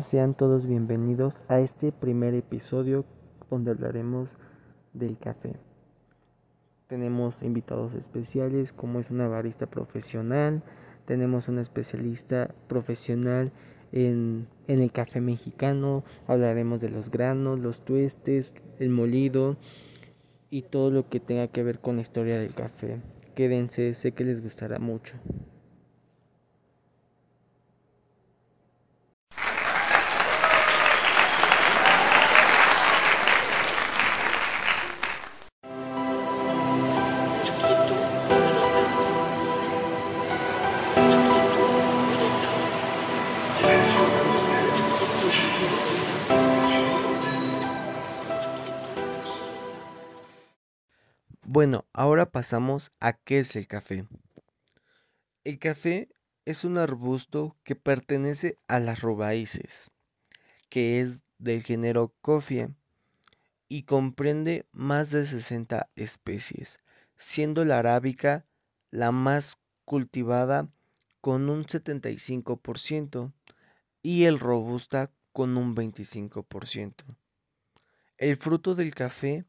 Sean todos bienvenidos a este primer episodio donde hablaremos del café. Tenemos invitados especiales como es una barista profesional, tenemos una especialista profesional en, en el café mexicano, hablaremos de los granos, los tuestes, el molido y todo lo que tenga que ver con la historia del café. Quédense, sé que les gustará mucho. Bueno, ahora pasamos a qué es el café. El café es un arbusto que pertenece a las raíces, que es del género Coffea y comprende más de 60 especies, siendo la arábica la más cultivada con un 75% y el robusta con un 25%. El fruto del café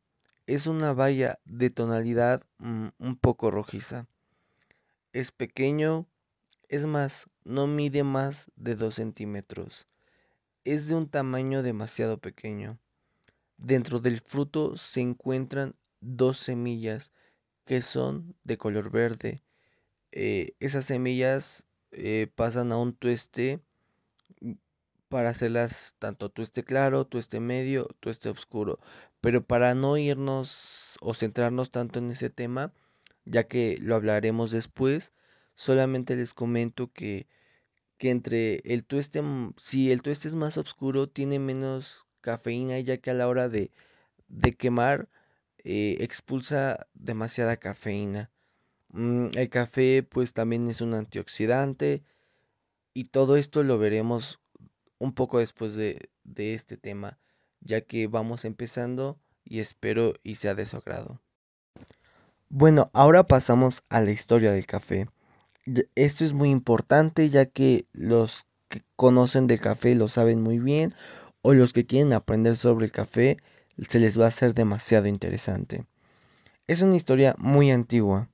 es una baya de tonalidad mm, un poco rojiza. Es pequeño, es más, no mide más de 2 centímetros. Es de un tamaño demasiado pequeño. Dentro del fruto se encuentran dos semillas que son de color verde. Eh, esas semillas eh, pasan a un tueste para hacerlas tanto tueste claro, tueste medio, tueste oscuro. Pero para no irnos o centrarnos tanto en ese tema, ya que lo hablaremos después, solamente les comento que, que entre el tueste, si el tueste es más oscuro, tiene menos cafeína, ya que a la hora de, de quemar eh, expulsa demasiada cafeína. Mm, el café pues también es un antioxidante y todo esto lo veremos un poco después de, este tema, ya que vamos empezando y espero y sea de su agrado. Bueno, ahora pasamos a la historia del café. Esto es muy importante ya que los que conocen del café lo saben muy bien o los que quieren aprender sobre el café se les va a hacer demasiado interesante. Es una historia muy antigua.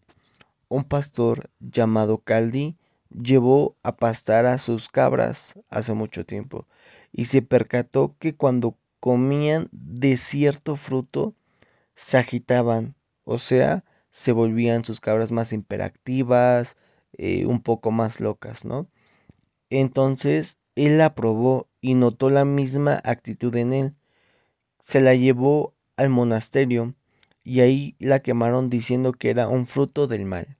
Un pastor llamado Caldi llevó a pastar a sus cabras hace mucho tiempo y se percató que cuando comían de cierto fruto se agitaban, o sea, se volvían sus cabras más imperactivas, eh, un poco más locas, ¿no? Entonces él la probó y notó la misma actitud en él. Se la llevó al monasterio y ahí la quemaron diciendo que era un fruto del mal.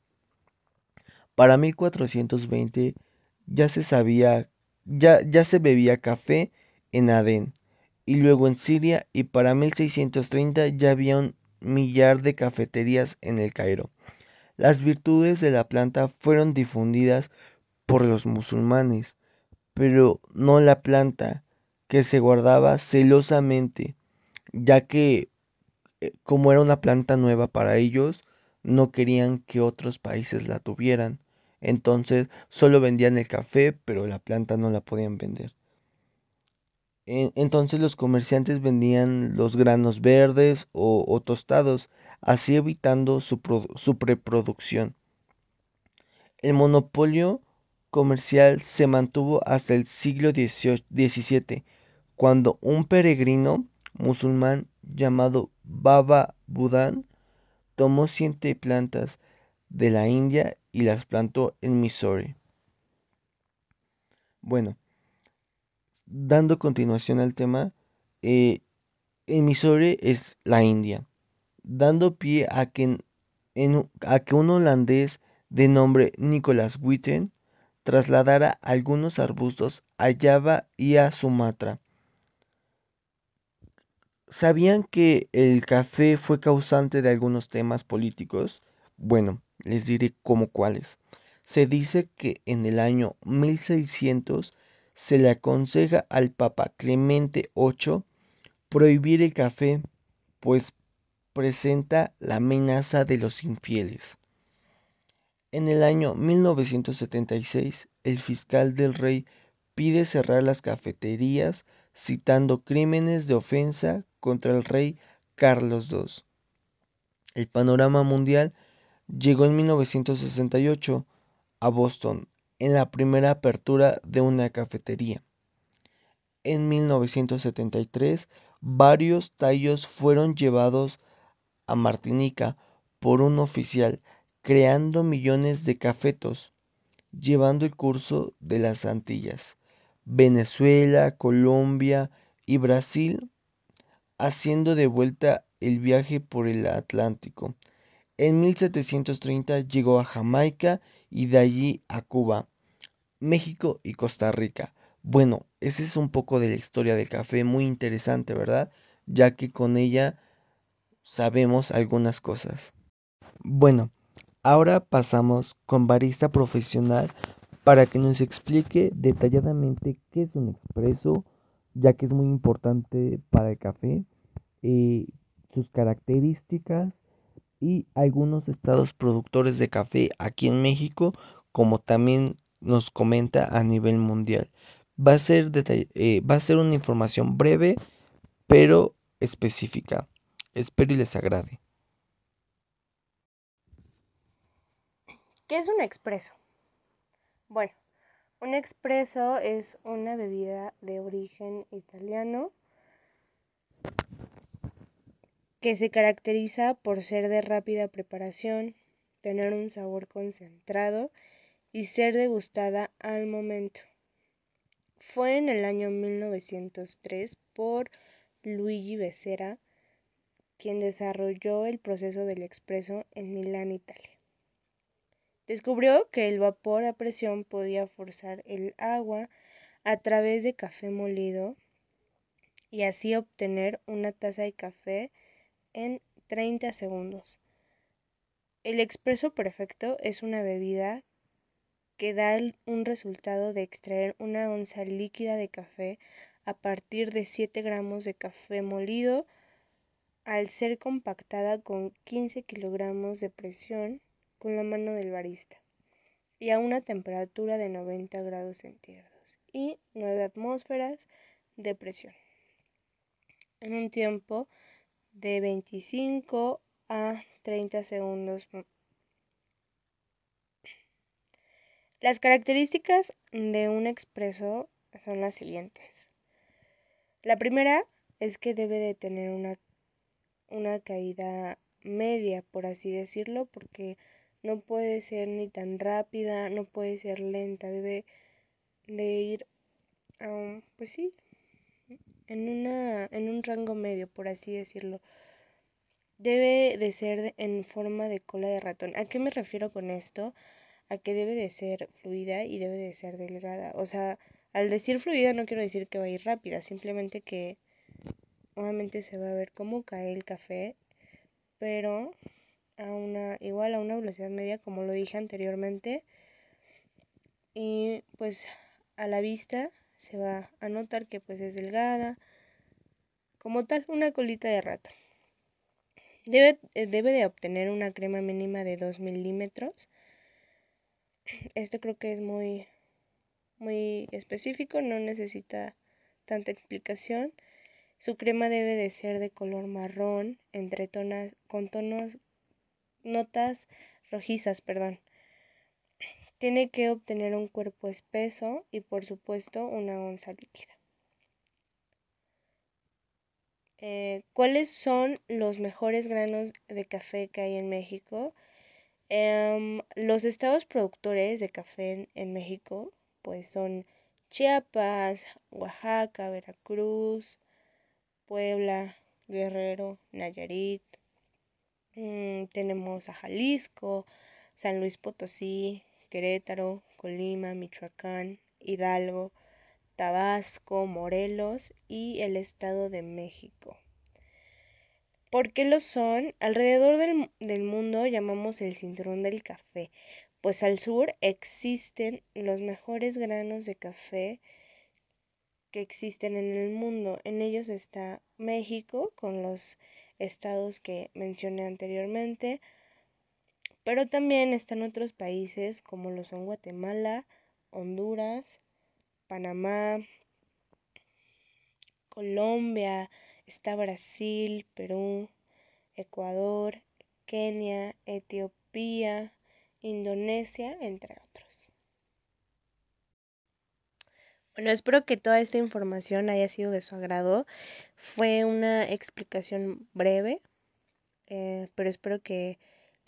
Para 1420 ya se sabía, ya, ya se bebía café en Adén y luego en Siria y para 1630 ya había un millar de cafeterías en el Cairo. Las virtudes de la planta fueron difundidas por los musulmanes, pero no la planta, que se guardaba celosamente, ya que eh, como era una planta nueva para ellos, no querían que otros países la tuvieran. Entonces solo vendían el café, pero la planta no la podían vender. Entonces los comerciantes vendían los granos verdes o, tostados, así evitando su, su preproducción. El monopolio comercial se mantuvo hasta el siglo XVII, cuando un peregrino musulmán llamado Baba Budan tomó siete plantas de la India y las plantó en Missouri. Bueno, dando continuación al tema, eh, en Missouri es la India, dando pie a que, a que un holandés de nombre Nicholas Witten trasladara algunos arbustos a Java y a Sumatra. ¿Sabían que el café fue causante de algunos temas políticos? Bueno, les diré cómo cuáles. Se dice que en el año 1600 se le aconseja al Papa Clemente VIII prohibir el café, pues presenta la amenaza de los infieles. En el año 1976, el fiscal del rey pide cerrar las cafeterías citando crímenes de ofensa contra el rey Carlos II. El panorama mundial llegó en 1968 a Boston en la primera apertura de una cafetería. En 1973, varios tallos fueron llevados a Martinica por un oficial, creando millones de cafetos, llevando el curso de las Antillas, Venezuela, Colombia y Brasil, haciendo de vuelta el viaje por el Atlántico. En 1730 llegó a Jamaica y de allí a Cuba, México y Costa Rica. Bueno, esa es un poco de la historia del café, muy interesante, ¿verdad? Ya que con ella sabemos algunas cosas. Bueno, ahora pasamos con barista profesional para que nos explique detalladamente qué es un expreso, ya que es muy importante para el café, eh, sus características y algunos estados productores de café aquí en México, como también nos comenta a nivel mundial. Va a ser, eh, va a ser una información breve, pero específica. Espero y les agrade. ¿Qué es un expreso? Bueno, un expreso es una bebida de origen italiano que se caracteriza por ser de rápida preparación, tener un sabor concentrado y ser degustada al momento. Fue en el año 1903 por Luigi Becerra quien desarrolló el proceso del expreso en Milán, Italia. Descubrió que el vapor a presión podía forzar el agua a través de café molido y así obtener una taza de café en 30 segundos. El expreso perfecto es una bebida que da un resultado de extraer una onza líquida de café a partir de 7 gramos de café molido al ser compactada con 15 kilogramos de presión con la mano del barista y a una temperatura de 90 grados centígrados y 9 atmósferas de presión en un tiempo de 25 a 30 segundos. Las características de un expreso son las siguientes. La primera es que debe de tener una, una caída media, por así decirlo, porque no puede ser ni tan rápida, no puede ser lenta, debe de ir, pues sí, en, una, en un rango medio, por así decirlo. Debe de ser en forma de cola de ratón. ¿A qué me refiero con esto? A que debe de ser fluida y debe de ser delgada. O sea, al decir fluida no quiero decir que va a ir rápida, simplemente que obviamente se va a ver cómo cae el café, pero a una igual a una velocidad media como lo dije anteriormente. Y pues a la vista se va a notar que pues es delgada, como tal, una colita de ratón. Debe, eh, debe de obtener una crema mínima de 2 milímetros. Esto creo que es muy, muy específico, no necesita tanta explicación. Su crema debe de ser de color marrón, entre tonas, con tonos, notas rojizas, perdón. Tiene que obtener un cuerpo espeso y por supuesto una onza líquida. Eh, ¿Cuáles son los mejores granos de café que hay en México? Em, los estados productores de café en, México pues son Chiapas, Oaxaca, Veracruz, Puebla, Guerrero, Nayarit. Mm, tenemos a Jalisco, San Luis Potosí, Querétaro, Colima, Michoacán, Hidalgo, Tabasco, Morelos y el Estado de México. ¿Por qué lo son? Alrededor del, del, mundo llamamos el cinturón del café, pues al sur existen los mejores granos de café que existen en el mundo. En ellos está México, con los estados que mencioné anteriormente, pero también están otros países como lo son Guatemala, Honduras, Panamá, Colombia, está Brasil, Perú, Ecuador, Kenia, Etiopía, Indonesia, entre otros. Bueno, espero que toda esta información haya sido de su agrado. Fue una explicación breve, eh, pero espero que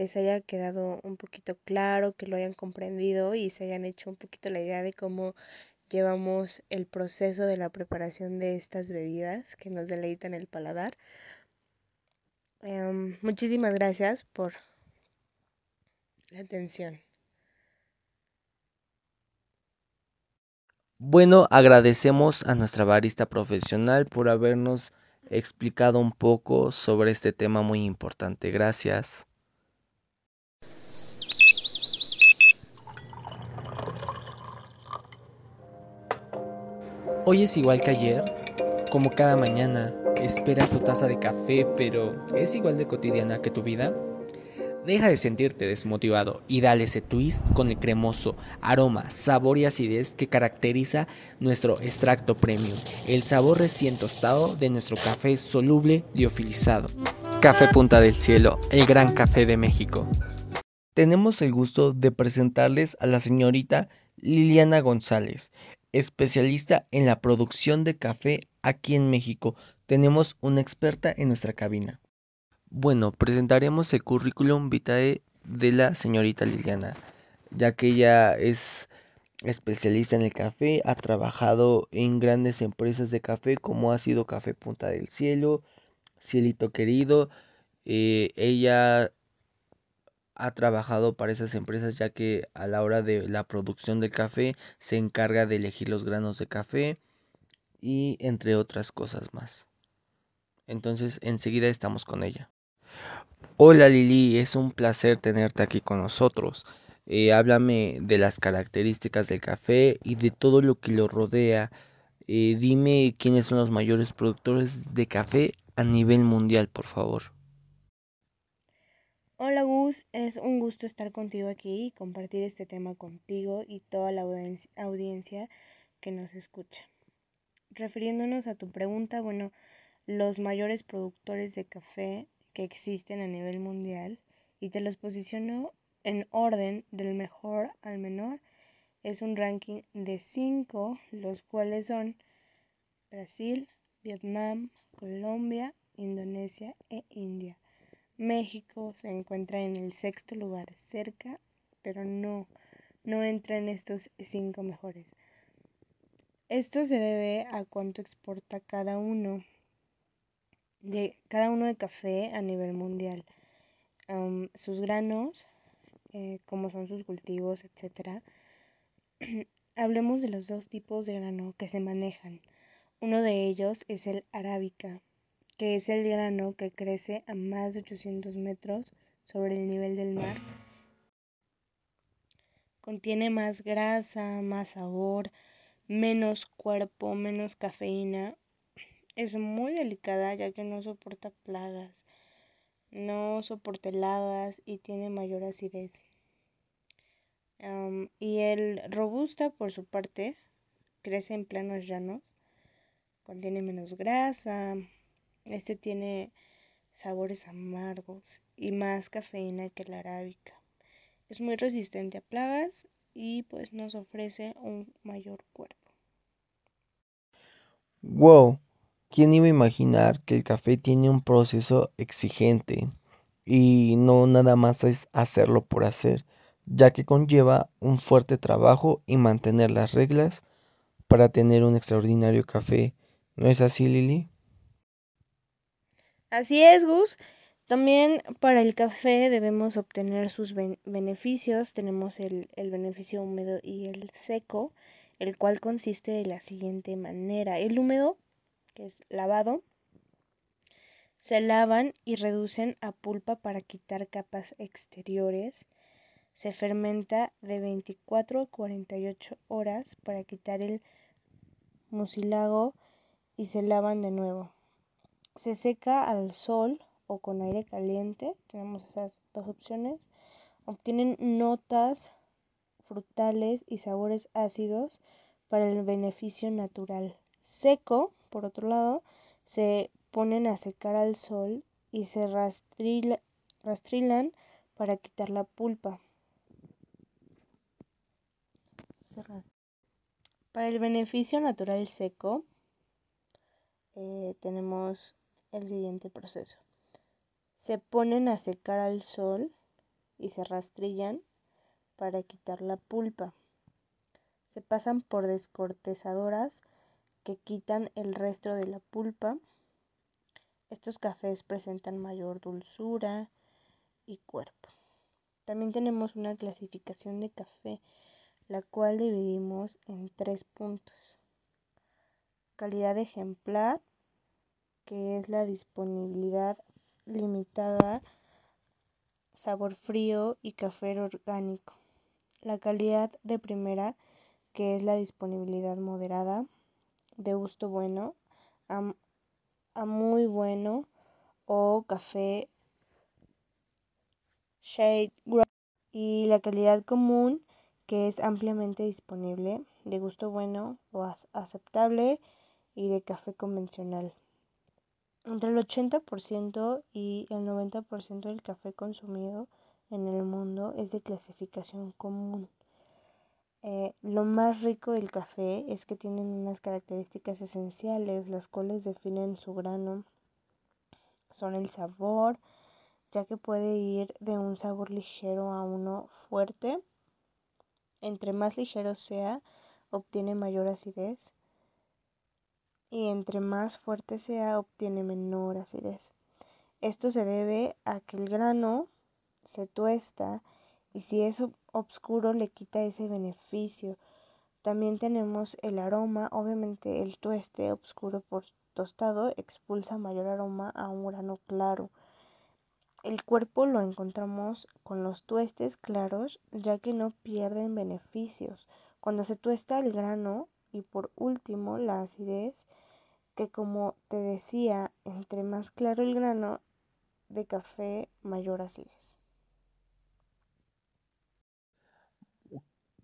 les haya quedado un poquito claro, que lo hayan comprendido y se hayan hecho un poquito la idea de cómo llevamos el proceso de la preparación de estas bebidas que nos deleitan el paladar. Em, muchísimas gracias por la atención. Bueno, agradecemos a nuestra barista profesional por habernos explicado un poco sobre este tema muy importante. Gracias. Hoy es igual que ayer, como cada mañana, esperas tu taza de café, pero ¿es igual de cotidiana que tu vida? Deja de sentirte desmotivado y dale ese twist con el cremoso aroma, sabor y acidez que caracteriza nuestro extracto premium, el sabor recién tostado de nuestro café soluble liofilizado. Café Punta del Cielo, el gran café de México. Tenemos el gusto de presentarles a la señorita Liliana González, especialista en la producción de café aquí en México. Tenemos una experta en nuestra cabina. Bueno, presentaremos el currículum vitae de la señorita Liliana, ya que ella es especialista en el café, ha trabajado en grandes empresas de café como ha sido Café Punta del Cielo, Cielito Querido. Eh, ella ha trabajado para esas empresas ya que a la hora de la producción del café se encarga de elegir los granos de café y entre otras cosas más. Entonces enseguida estamos con ella. Hola Lili, es un placer tenerte aquí con nosotros. Eh, háblame de las características del café y de todo lo que lo rodea. Eh, dime quiénes son los mayores productores de café a nivel mundial, por favor. Hola Gus, es un gusto estar contigo aquí y compartir este tema contigo y toda la audiencia que nos escucha. Refiriéndonos a tu pregunta, bueno, los mayores productores de café que existen a nivel mundial y te los posiciono en orden del mejor al menor. Es un ranking de cinco, los cuales son Brasil, Vietnam, Colombia, Indonesia e India. México se encuentra en el sexto lugar, cerca, pero no, no entra en estos cinco mejores. Esto se debe a cuánto exporta cada uno de cada uno de café a nivel mundial. sus granos, eh, cómo son sus cultivos, etc. Hablemos de los dos tipos de grano que se manejan. Uno de ellos es el arábica, que es el grano que crece a más de 800 metros sobre el nivel del mar. Contiene más grasa, más sabor, menos cuerpo, menos cafeína. Es muy delicada ya que no soporta plagas, no soporta heladas y tiene mayor acidez. y el robusta, por su parte, crece en planos llanos, contiene menos grasa, este tiene sabores amargos y más cafeína que la arábica. Es muy resistente a plagas y pues nos ofrece un mayor cuerpo. Wow, ¿quién iba a imaginar que el café tiene un proceso exigente y no nada más es hacerlo por hacer, ya que conlleva un fuerte trabajo y mantener las reglas para tener un extraordinario café? ¿No es así, Lili? Así es, Gus. También para el café debemos obtener sus beneficios. Tenemos el, el, beneficio húmedo y el seco, el cual consiste de la siguiente manera. El húmedo, que es lavado, se lavan y reducen a pulpa para quitar capas exteriores. Se fermenta de 24 a 48 horas para quitar el mucilago y se lavan de nuevo. Se seca al sol o con aire caliente, tenemos esas dos opciones. Obtienen notas frutales y sabores ácidos para el beneficio natural. Seco, por otro lado, se ponen a secar al sol y se rastrilan para quitar la pulpa. Para el beneficio natural seco eh, tenemos el siguiente proceso. Se ponen a secar al sol y se rastrillan para quitar la pulpa. Se pasan por descortezadoras que quitan el resto de la pulpa. Estos cafés presentan mayor dulzura y cuerpo. También tenemos una clasificación de café, la cual dividimos en tres puntos. Calidad ejemplar, que es la disponibilidad limitada, sabor frío y café orgánico. La calidad de primera, que es la disponibilidad moderada, de gusto bueno, a, muy bueno o café shade y la calidad común que es ampliamente disponible, de gusto bueno o aceptable y de café convencional. Entre el 80% y el 90% del café consumido en el mundo es de clasificación común. Eh, lo más rico del café es que tienen unas características esenciales, las cuales definen su grano. Son el sabor, ya que puede ir de un sabor ligero a uno fuerte. Entre más ligero sea, obtiene mayor acidez. Y entre más fuerte sea, obtiene menor acidez. Esto se debe a que el grano se tuesta y si es oscuro le quita ese beneficio. También tenemos el aroma, obviamente el tueste oscuro por tostado expulsa mayor aroma a un grano claro. El cuerpo lo encontramos con los tuestes claros ya que no pierden beneficios. Cuando se tuesta el grano y por último la acidez que como te decía, entre más claro el grano de café, mayor acidez.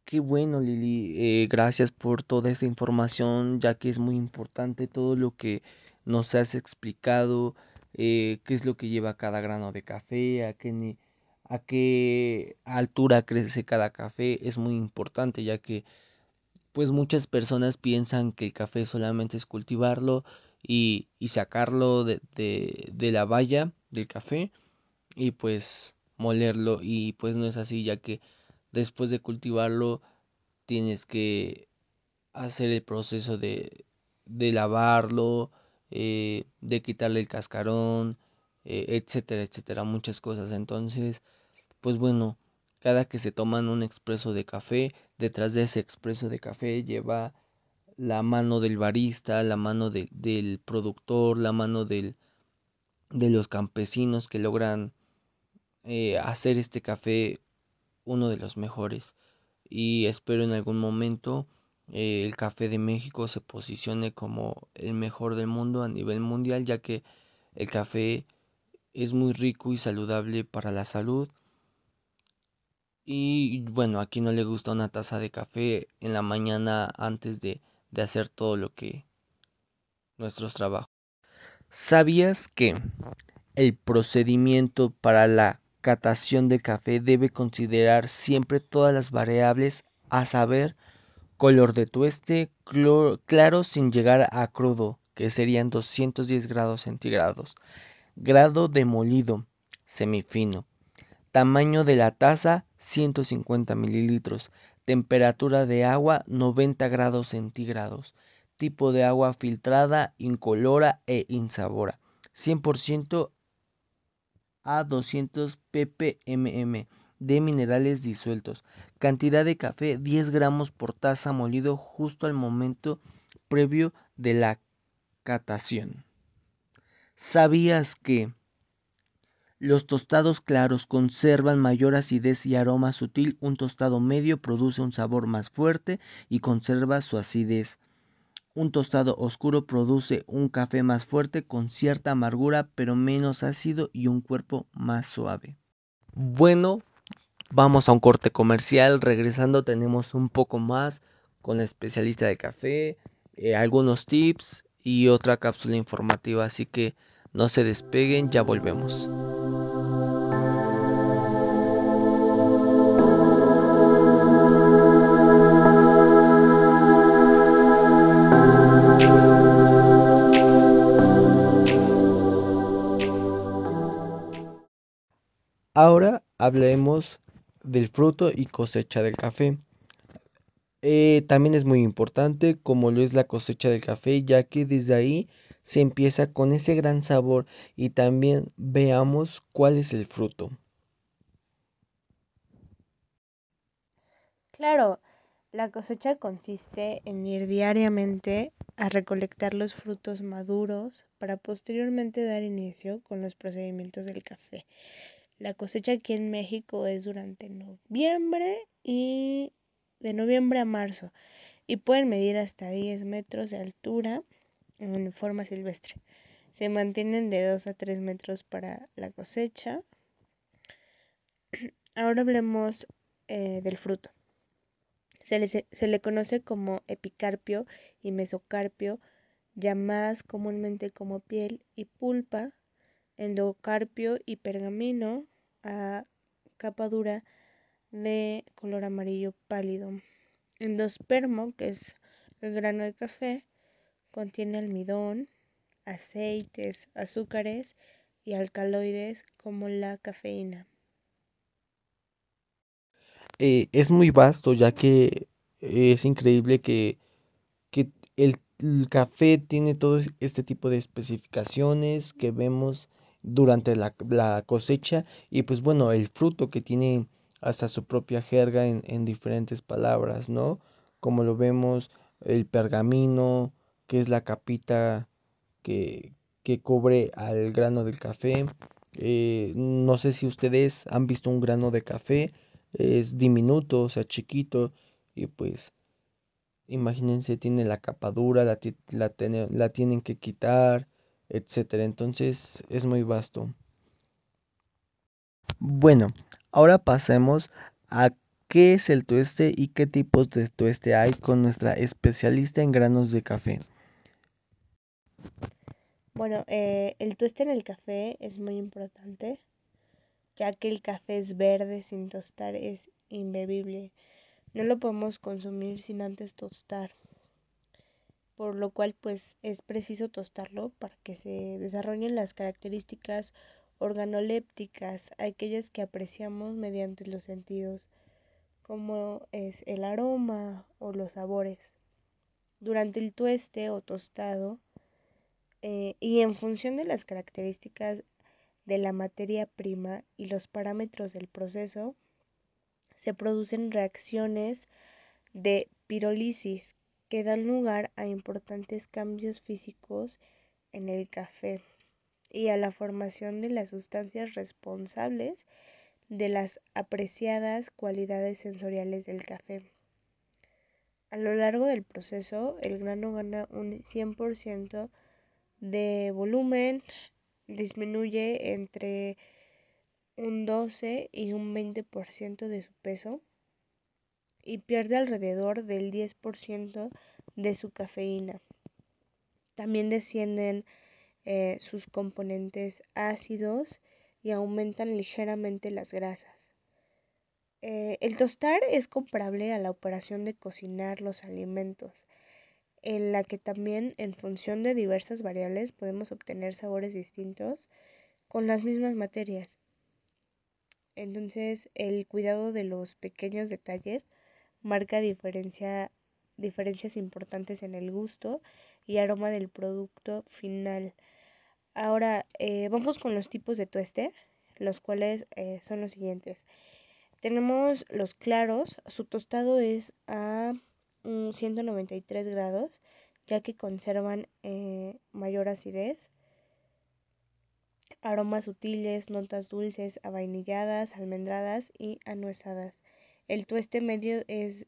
Qué bueno, Lili. Eh, gracias por toda esa información, ya que es muy importante todo lo que nos has explicado, eh, qué es lo que lleva cada grano de café, a qué, a qué altura crece cada café. Es muy importante, ya que pues muchas personas piensan que el café solamente es cultivarlo y, y sacarlo de, de, de la valla del café y pues molerlo y pues no es así, ya que después de cultivarlo tienes que hacer el proceso de, de lavarlo, eh, de quitarle el cascarón, eh, etcétera, etcétera, muchas cosas. Entonces, pues bueno, cada que se toman un expreso de café, detrás de ese expreso de café lleva la mano del barista, la mano del productor, la mano del, de los campesinos que logran eh, hacer este café uno de los mejores. Y espero en algún momento eh, el café de México se posicione como el mejor del mundo a nivel mundial ya que el café es muy rico y saludable para la salud y bueno aquí no le gusta una taza de café en la mañana antes de, de hacer todo lo que nuestros trabajos. ¿Sabías que el procedimiento para la catación de café debe considerar siempre todas las variables, a saber, color de tueste claro sin llegar a crudo, que serían 210 grados centígrados, grado de molido, semifino, tamaño de la taza 150 mililitros, temperatura de agua 90 grados centígrados, tipo de agua filtrada, incolora e insabora, 100% a 200 ppm de minerales disueltos. Cantidad de café 10 gramos por taza molido justo al momento previo de la catación. ¿Sabías que los tostados claros conservan mayor acidez y aroma sutil? Un tostado medio produce un sabor más fuerte y conserva su acidez. Un tostado oscuro produce un café más fuerte con cierta amargura pero menos ácido y un cuerpo más suave. Bueno, vamos a un corte comercial. Regresando tenemos un poco más con la especialista de café, eh, algunos tips y otra cápsula informativa, así que no se despeguen, ya volvemos. Ahora hablemos del fruto y cosecha del café. Eh, también es muy importante como lo es la cosecha del café, ya que desde ahí se empieza con ese gran sabor y también veamos cuál es el fruto. Claro, la cosecha consiste en ir diariamente a recolectar los frutos maduros para posteriormente dar inicio con los procedimientos del café. La cosecha aquí en México es durante noviembre y de noviembre a marzo y pueden medir hasta 10 metros de altura en forma silvestre. Se mantienen de 2 a 3 metros para la cosecha. Ahora hablemos eh, del fruto. Se le, se le conoce como epicarpio y mesocarpio, llamadas comúnmente como piel y pulpa endocarpio y pergamino a capa dura de color amarillo pálido. Endospermo, que es el grano de café, contiene almidón, aceites, azúcares y alcaloides como la cafeína. Eh, es muy vasto ya que es increíble que, que el, el café tiene todo este tipo de especificaciones que vemos durante la, cosecha y pues bueno, el fruto que tiene hasta su propia jerga en, diferentes palabras, ¿no? Como lo vemos, el pergamino, que es la capita que, que cubre al grano del café. Eh, no sé si ustedes han visto un grano de café, es diminuto, o sea, chiquito, y pues imagínense, tiene la capa dura, la, la, la tienen que quitar, etcétera. Entonces es muy vasto. Bueno, ahora pasemos a qué es el tueste y qué tipos de tueste hay con nuestra especialista en granos de café. Bueno, eh, el tueste en el café es muy importante, ya que el café es verde sin tostar, es imbebible. No lo podemos consumir sin antes tostar por lo cual pues es preciso tostarlo para que se desarrollen las características organolépticas, aquellas que apreciamos mediante los sentidos, como es el aroma o los sabores. Durante el tueste o tostado, eh, y en función de las características de la materia prima y los parámetros del proceso, se producen reacciones de pirólisis que dan lugar a importantes cambios físicos en el café y a la formación de las sustancias responsables de las apreciadas cualidades sensoriales del café. A lo largo del proceso, el grano gana un 100% de volumen, disminuye entre un 12 y un 20% de su peso y pierde alrededor del 10% de su cafeína. También descienden eh, sus componentes ácidos y aumentan ligeramente las grasas. Eh, el tostar es comparable a la operación de cocinar los alimentos, en la que también en función de diversas variables podemos obtener sabores distintos con las mismas materias. Entonces el cuidado de los pequeños detalles marca diferencia, diferencias importantes en el gusto y aroma del producto final. Ahora eh, vamos con los tipos de tueste, los cuales eh, son los siguientes. Tenemos los claros, su tostado es a 193 grados, ya que conservan eh, mayor acidez. Aromas sutiles, notas dulces, avainilladas, almendradas y anuesadas. El tueste medio es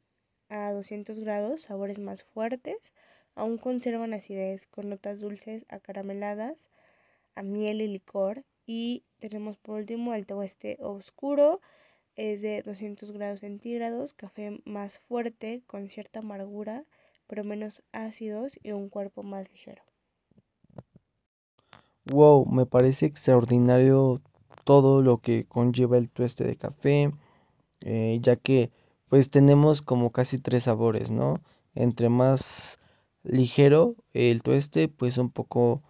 a 200 grados, sabores más fuertes, aún conservan acidez con notas dulces acarameladas, a miel y licor. Y tenemos por último el tueste oscuro, es de 200 grados centígrados, café más fuerte, con cierta amargura, pero menos ácidos y un cuerpo más ligero. Wow, me parece extraordinario todo lo que conlleva el tueste de café, eh, ya que pues tenemos como casi tres sabores, ¿no? Entre más ligero el tueste, pues un poco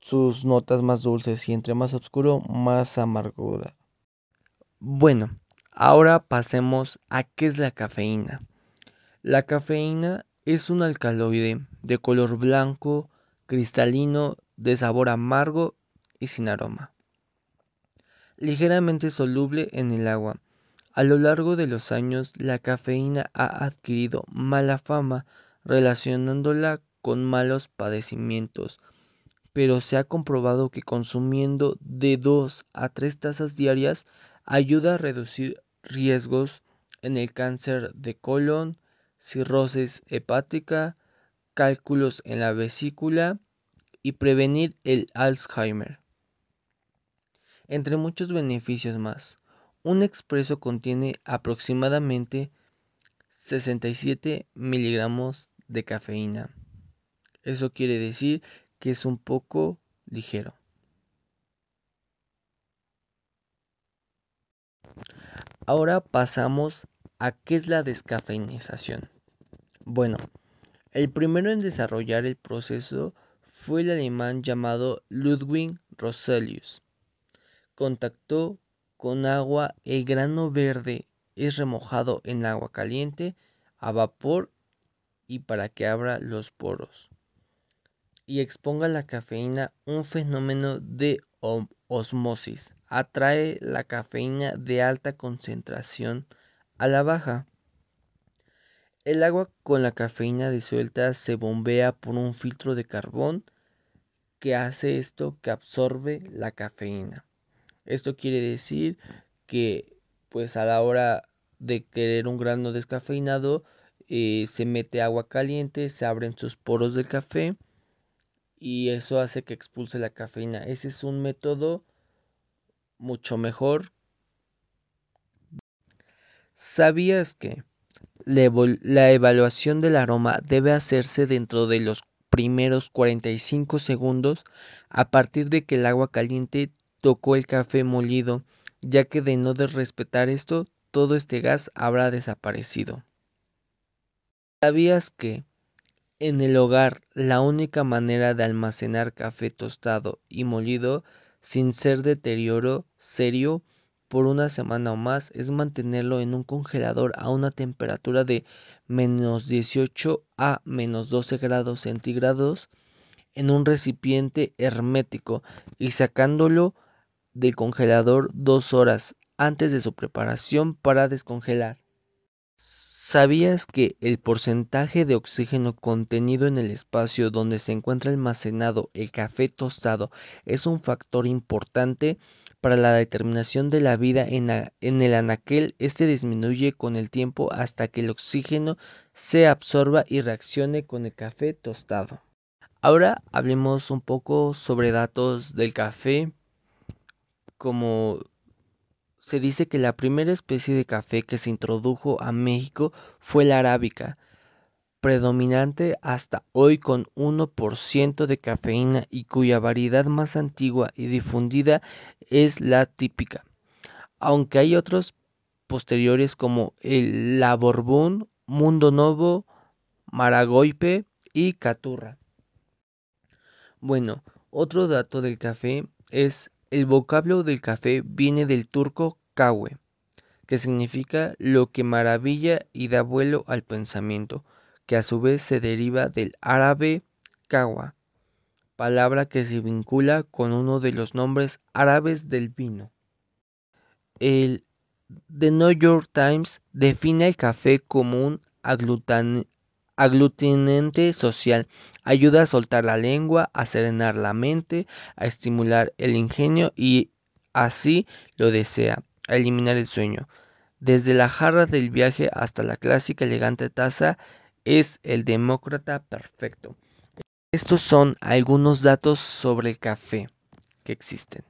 sus notas más dulces y entre más oscuro, más amargura. Bueno, ahora pasemos a qué es la cafeína. La cafeína es un alcaloide de color blanco, cristalino, de sabor amargo y sin aroma. Ligeramente soluble en el agua. A lo largo de los años, la cafeína ha adquirido mala fama relacionándola con malos padecimientos, pero se ha comprobado que consumiendo de 2 a 3 tazas diarias Ayuda a reducir riesgos en el cáncer de colon, cirrosis hepática, cálculos en la vesícula y prevenir el Alzheimer. Entre muchos beneficios más, un expreso contiene aproximadamente 67 miligramos de cafeína. Eso quiere decir que es un poco ligero. Ahora pasamos a qué es la descafeinización. Bueno, el primero en desarrollar el proceso fue el alemán llamado Ludwig Roselius. Contactó con agua, el grano verde es remojado en agua caliente a vapor y para que abra los poros y exponga la cafeína un fenómeno de osmosis atrae la cafeína de alta concentración a la baja. El agua con la cafeína disuelta se bombea por un filtro de carbón que hace esto que absorbe la cafeína. Esto quiere decir que pues a la hora de querer un grano descafeinado eh, se mete agua caliente, se abren sus poros del café y eso hace que expulse la cafeína. Ese es un método mucho mejor. ¿Sabías que la, evaluación del aroma debe hacerse dentro de los primeros 45 segundos a partir de que el agua caliente tocó el café molido, ya que de no respetar esto, todo este gas habrá desaparecido? ¿Sabías que en el hogar la única manera de almacenar café tostado y molido sin ser deterioro serio por una semana o más es mantenerlo en un congelador a una temperatura de menos 18 a menos 12 grados centígrados en un recipiente hermético y sacándolo del congelador dos horas antes de su preparación para descongelar. ¿Sabías que el porcentaje de oxígeno contenido en el espacio donde se encuentra almacenado el café tostado es un factor importante para la determinación de la vida en, el anaquel? Este disminuye con el tiempo hasta que el oxígeno se absorba y reaccione con el café tostado. Ahora hablemos un poco sobre datos del café como se dice que la primera especie de café que se introdujo a México fue la arábica, predominante hasta hoy con 1% de cafeína y cuya variedad más antigua y difundida es la típica, aunque hay otros posteriores como el La Borbón, Mundo Novo, Maragoipe y Caturra. Bueno, otro dato del café es el vocablo del café viene del turco kawe, que significa lo que maravilla y da vuelo al pensamiento, que a su vez se deriva del árabe kawa, palabra que se vincula con uno de los nombres árabes del vino. El The New York Times define el café como un aglutinante social. Ayuda a soltar la lengua, a serenar la mente, a estimular el ingenio y así lo desea, a eliminar el sueño. Desde la jarra del viaje hasta la clásica elegante taza es el demócrata perfecto. Estos son algunos datos sobre el café que existen.